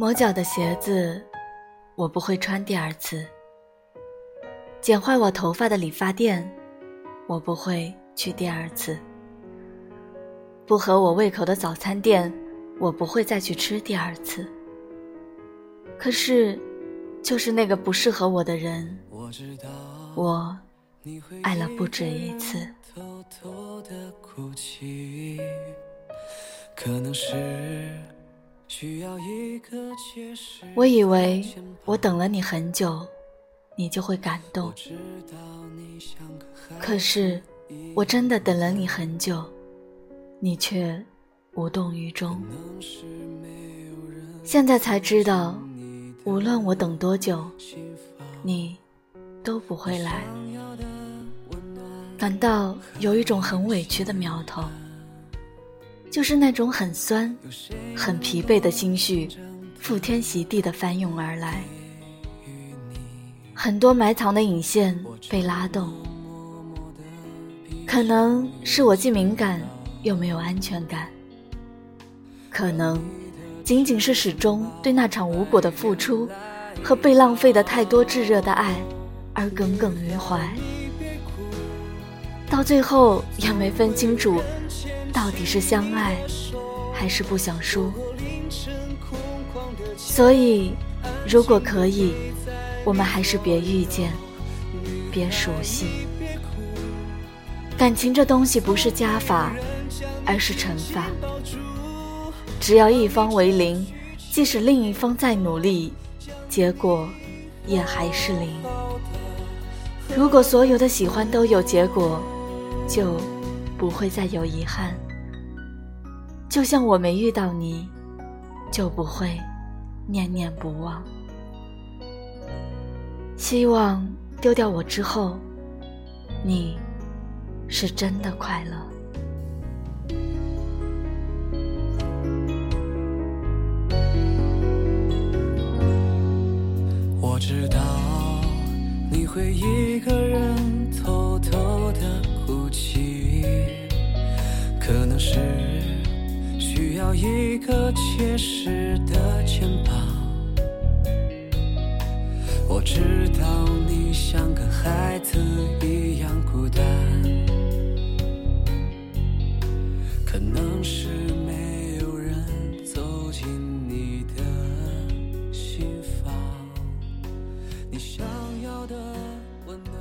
磨脚的鞋子，我不会穿第二次；剪坏我头发的理发店，我不会去第二次；不合我胃口的早餐店，我不会再去吃第二次。可是，就是那个不适合我的人，我爱了不止一次。可能是需要一个。我以为我等了你很久，你就会感动。可是我真的等了你很久，你却无动于衷。现在才知道，无论我等多久，你都不会来，感到有一种很委屈的苗头。就是那种很酸、很疲惫的心绪，覆天席地的翻涌而来，很多埋藏的引线被拉动。可能是我既敏感又没有安全感，可能仅仅是始终对那场无果的付出和被浪费的太多炙热的爱而耿耿于怀，到最后也没分清楚。到底是相爱，还是不想输？所以，如果可以，我们还是别遇见，别熟悉。感情这东西不是加法，而是乘法。只要一方为零，即使另一方再努力，结果也还是零。如果所有的喜欢都有结果，就。不会再有遗憾，就像我没遇到你，就不会念念不忘。希望丢掉我之后，你是真的快乐。我知道你会一个人要一个结实的肩膀。我知道你像个孩子一样孤单，可能是没有人走进你的心房。你想要的温暖。